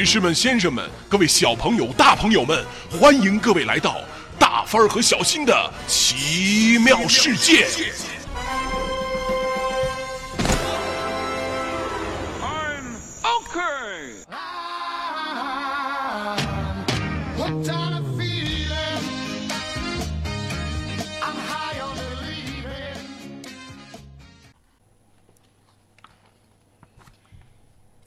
女士们、先生们，各位小朋友、大朋友们，欢迎各位来到大帆儿和小新的奇妙世界。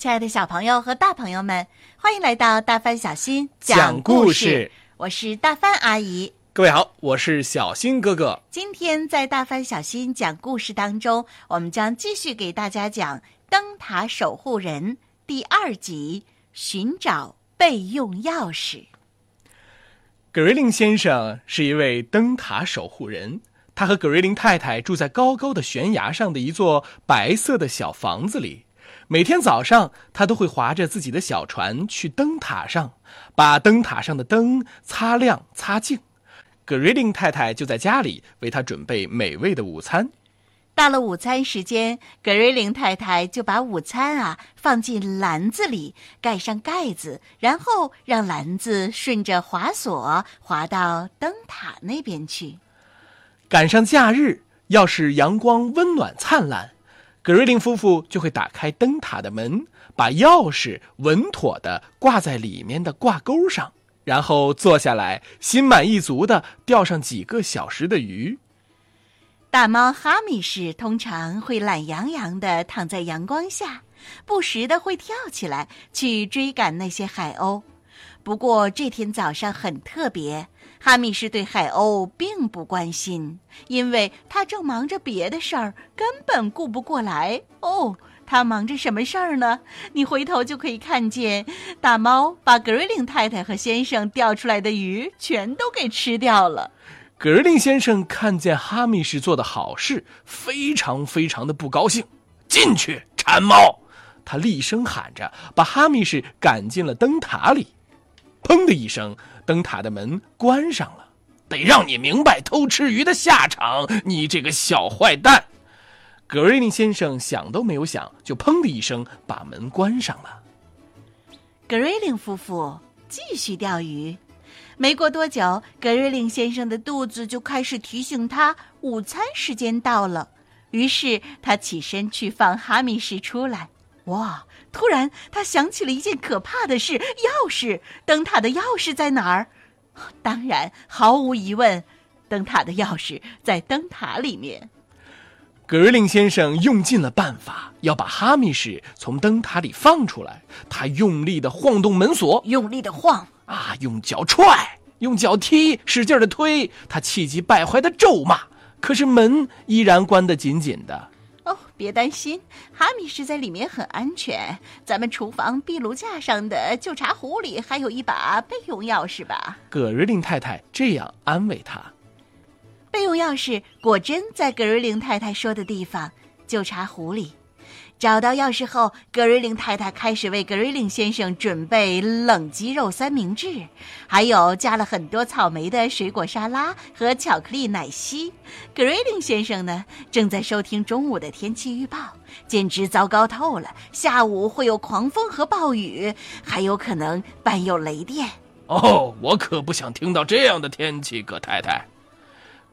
亲爱的小朋友和大朋友们，欢迎来到大帆小新讲故事我是大帆阿姨。各位好，我是小新哥哥。今天在大帆小新讲故事当中，我们将继续给大家讲《灯塔守护人》第二集《寻找备用钥匙》。格瑞林先生是一位灯塔守护人，他和格瑞林太太住在高高的悬崖上的一座白色的小房子里。每天早上，他都会划着自己的小船去灯塔上，把灯塔上的灯擦亮擦净。格瑞林太太就在家里为他准备美味的午餐。到了午餐时间，格瑞林太太就把午餐啊放进篮子里，盖上盖子，然后让篮子顺着滑索滑到灯塔那边去。赶上假日，要是阳光温暖灿烂，格瑞林夫妇就会打开灯塔的门，把钥匙稳妥地挂在里面的挂钩上，然后坐下来，心满意足地钓上几个小时的鱼。大猫哈密士通常会懒洋洋地躺在阳光下，不时地会跳起来去追赶那些海鸥。不过这天早上很特别，哈密士对海鸥并不关心，因为他正忙着别的事儿，根本顾不过来。哦，他忙着什么事儿呢？你回头就可以看见，大猫把格瑞林太太和先生钓出来的鱼全都给吃掉了。格瑞林先生看见哈密士做的好事，非常非常的不高兴。进去，馋猫！他厉声喊着，把哈密士赶进了灯塔里。砰的一声，灯塔的门关上了。得让你明白偷吃鱼的下场，你这个小坏蛋！格瑞林先生想都没有想，就砰的一声把门关上了。格瑞林夫妇继续钓鱼。没过多久，格瑞林先生的肚子就开始提醒他午餐时间到了。于是他起身去放哈密士出来。哇！突然他想起了一件可怕的事：钥匙。灯塔的钥匙在哪儿？当然，毫无疑问，灯塔的钥匙在灯塔里面。格瑞林先生用尽了办法，要把哈密士从灯塔里放出来。他用力的晃动门锁，用力的晃，啊，用脚踹，用脚踢，使劲的推。他气急败坏的咒骂，可是门依然关得紧紧的。哦，别担心，哈密是在里面很安全。咱们厨房壁炉架上的旧茶壶里还有一把备用钥匙吧？葛瑞林太太这样安慰他。备用钥匙果真在葛瑞林太太说的地方——旧茶壶里。找到钥匙后，格瑞林太太开始为格瑞林先生准备冷鸡肉三明治，还有加了很多草莓的水果沙拉和巧克力奶昔。格瑞林先生呢，正在收听中午的天气预报，简直糟糕透了。下午会有狂风和暴雨，还有可能伴有雷电。哦，我可不想听到这样的天气，葛太太。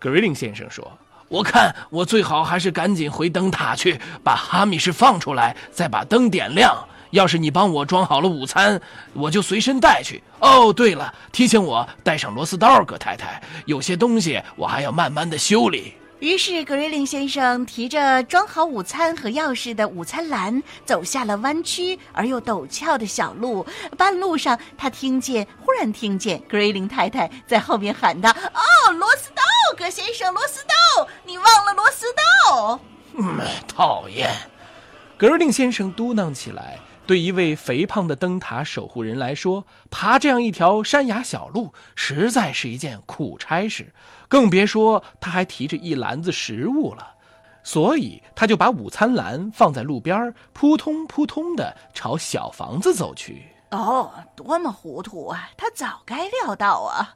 格瑞林先生说：“我看我最好还是赶紧回灯塔去，把哈密士放出来，再把灯点亮。要是你帮我装好了午餐，我就随身带去。哦，对了，提醒我带上螺丝刀，葛太太，有些东西我还要慢慢的修理。”于是，格瑞林先生提着装好午餐和钥匙的午餐篮，走下了弯曲而又陡峭的小路。半路上，他听见，忽然听见格瑞林太太在后面喊道：“哦，螺丝刀，葛先生，螺丝刀，你忘了螺丝刀。”嗯，讨厌。格瑞林先生嘟囔起来。对一位肥胖的灯塔守护人来说，爬这样一条山崖小路实在是一件苦差事，更别说他还提着一篮子食物了。所以，他就把午餐篮放在路边，扑通扑通地朝小房子走去。哦，多么糊涂啊！他早该料到啊！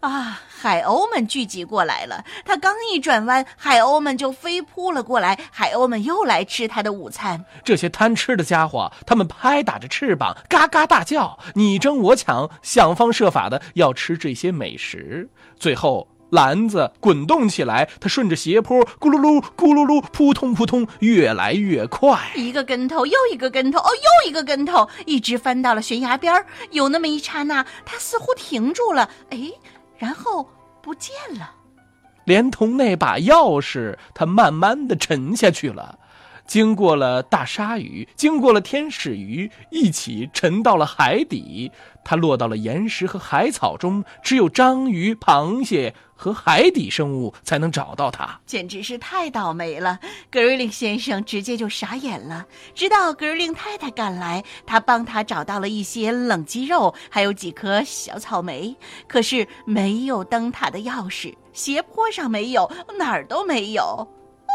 啊，海鸥们聚集过来了。他刚一转弯，海鸥们就飞扑了过来，海鸥们又来吃他的午餐。这些贪吃的家伙，他们拍打着翅膀，嘎嘎大叫，你争我抢，想方设法的要吃这些美食。最后，篮子滚动起来，它顺着斜坡咕噜噜、咕噜噜、扑通扑通，越来越快。一个跟头又一个跟头，哦，又一个跟头，一直翻到了悬崖边儿。有那么一刹那，它似乎停住了，哎，然后不见了。连同那把钥匙，它慢慢的沉下去了。经过了大鲨鱼，经过了天使鱼，一起沉到了海底。它落到了岩石和海草中，只有章鱼、螃蟹和海底生物才能找到它。简直是太倒霉了！格瑞令先生直接就傻眼了。直到格瑞令太太赶来，他帮他找到了一些冷鸡肉，还有几颗小草莓。可是没有灯塔的钥匙，斜坡上没有，哪儿都没有。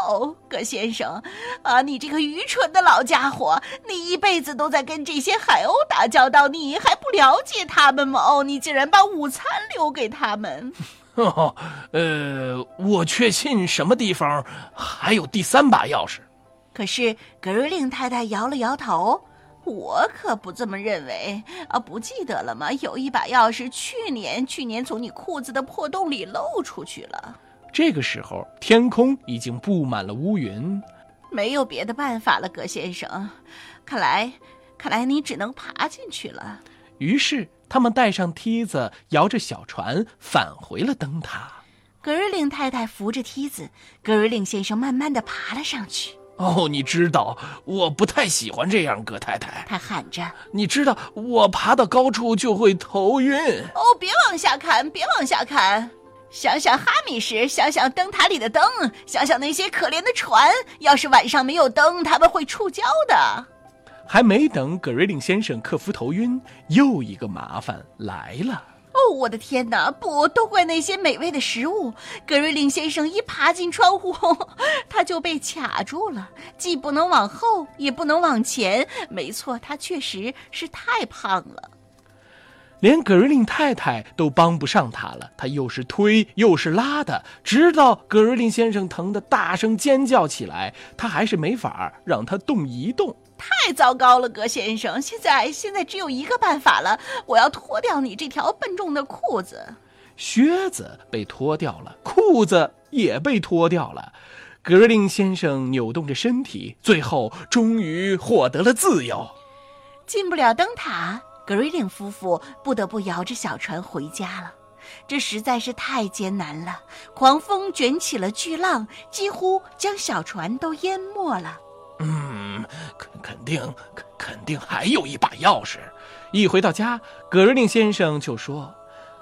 哦，葛先生，啊，你这个愚蠢的老家伙！你一辈子都在跟这些海鸥打交道，你还不了解他们吗？哦，你竟然把午餐留给他们！哦，呃，我确信什么地方还有第三把钥匙。可是格瑞令太太摇了摇头，我可不这么认为啊！不记得了吗？有一把钥匙，去年去年从你裤子的破洞里漏出去了。这个时候，天空已经布满了乌云。没有别的办法了，葛先生，看来，看来你只能爬进去了。于是，他们带上梯子，摇着小船返回了灯塔。格瑞令太太扶着梯子，格瑞令先生慢慢的爬了上去。哦，你知道，我不太喜欢这样，葛太太。他喊着。你知道，我爬到高处就会头晕。哦，别往下看，别往下看。想想哈米什，想想灯塔里的灯，想想那些可怜的船。要是晚上没有灯，他们会触礁的。还没等葛瑞令先生克服头晕，又一个麻烦来了。哦，我的天哪！不，都怪那些美味的食物。格瑞令先生一爬进窗户，他就被卡住了，既不能往后，也不能往前。没错，他确实是太胖了。连葛瑞令太太都帮不上他了，他又是推又是拉的，直到葛瑞令先生疼得大声尖叫起来，他还是没法让他动一动。太糟糕了，葛先生！现在现在只有一个办法了，我要脱掉你这条笨重的裤子。靴子被脱掉了，裤子也被脱掉了。格瑞令先生扭动着身体，最后终于获得了自由。进不了灯塔，格瑞林夫妇不得不摇着小船回家了。这实在是太艰难了，狂风卷起了巨浪，几乎将小船都淹没了。嗯，肯肯定肯定还有一把钥匙。一回到家，格瑞林先生就说：“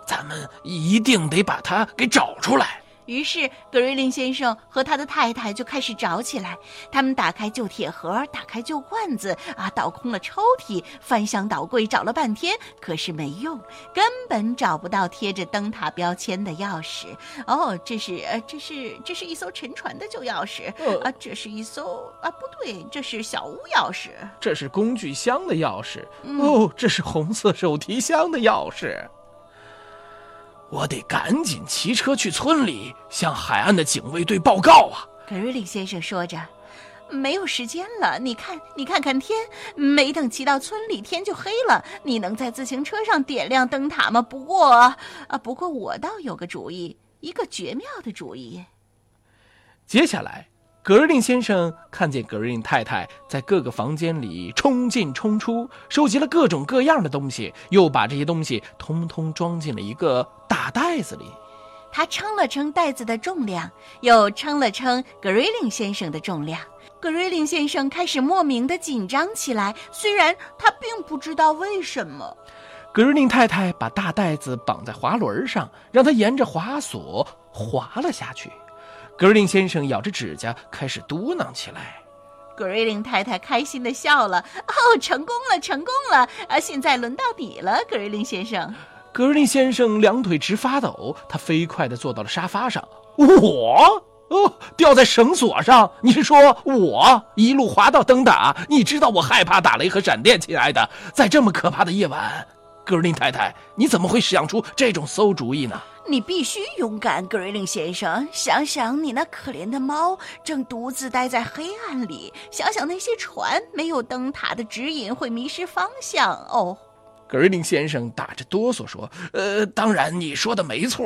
咱们一定得把它给找出来。”于是，格瑞林先生和他的太太就开始找起来。他们打开旧铁盒，打开旧罐子，啊，倒空了抽屉，翻箱倒柜找了半天，可是没用，根本找不到贴着灯塔标签的钥匙。哦，这是，呃，这是，这是一艘沉船的旧钥匙。啊，这是一艘，啊，不对，这是小屋钥匙。这是工具箱的钥匙。哦，这是红色手提箱的钥匙。我得赶紧骑车去村里向海岸的警卫队报告啊！格瑞里先生说着：“没有时间了，你看，你看看天，没等骑到村里，天就黑了。你能在自行车上点亮灯塔吗？不过，啊，不过我倒有个主意，一个绝妙的主意。接下来。”格瑞令先生看见格瑞令太太在各个房间里冲进冲出，收集了各种各样的东西，又把这些东西通通装进了一个大袋子里。他称了称袋子的重量，又称了称格瑞令先生的重量。格瑞令先生开始莫名的紧张起来，虽然他并不知道为什么。格瑞令太太把大袋子绑在滑轮上，让它沿着滑索滑了下去。格瑞林先生咬着指甲，开始嘟囔起来。格瑞林太太开心的笑了：“哦，成功了，成功了！啊，现在轮到你了，格瑞林先生。”格瑞林先生两腿直发抖，他飞快地坐到了沙发上。我哦，掉在绳索上。你是说我一路滑到灯塔？你知道我害怕打雷和闪电，亲爱的，在这么可怕的夜晚，格瑞林太太，你怎么会想出这种馊主意呢？你必须勇敢，格瑞林先生。想想你那可怜的猫，正独自待在黑暗里；想想那些船，没有灯塔的指引会迷失方向。哦，格瑞林先生打着哆嗦说：“呃，当然你说的没错。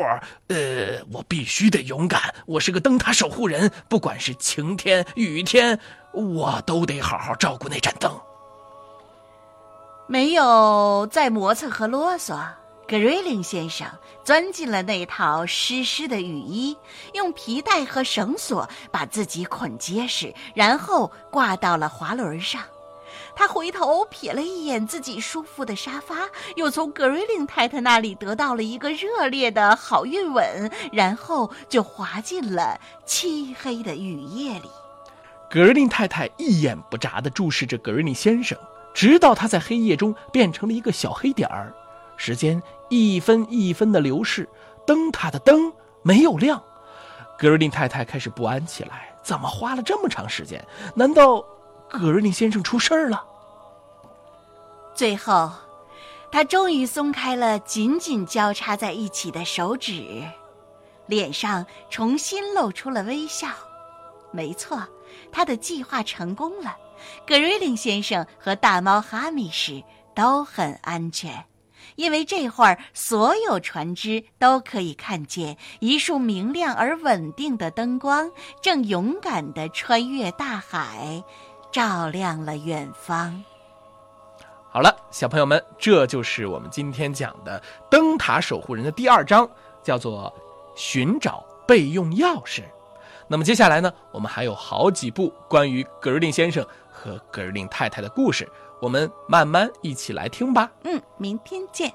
呃，我必须得勇敢。我是个灯塔守护人，不管是晴天雨天，我都得好好照顾那盏灯。”没有再磨蹭和啰嗦，格瑞林先生钻进了那套湿湿的雨衣，用皮带和绳索把自己捆结实，然后挂到了滑轮上。他回头瞥了一眼自己舒服的沙发，又从格瑞林太太那里得到了一个热烈的好运吻，然后就滑进了漆黑的雨夜里。格瑞林太太一眼不眨地注视着格瑞林先生。直到他在黑夜中变成了一个小黑点儿，时间一分一分的流逝，灯塔的灯没有亮，格瑞林太太开始不安起来。怎么花了这么长时间？难道格瑞林先生出事儿了？最后，他终于松开了紧紧交叉在一起的手指，脸上重新露出了微笑。没错，他的计划成功了。格瑞林先生和大猫哈密士都很安全，因为这会儿所有船只都可以看见一束明亮而稳定的灯光，正勇敢地穿越大海，照亮了远方。好了，小朋友们，这就是我们今天讲的《灯塔守护人》的第二章，叫做“寻找备用钥匙”。那么接下来呢，我们还有好几部关于格瑞林先生。和格林太太的故事，我们慢慢一起来听吧。嗯，明天见。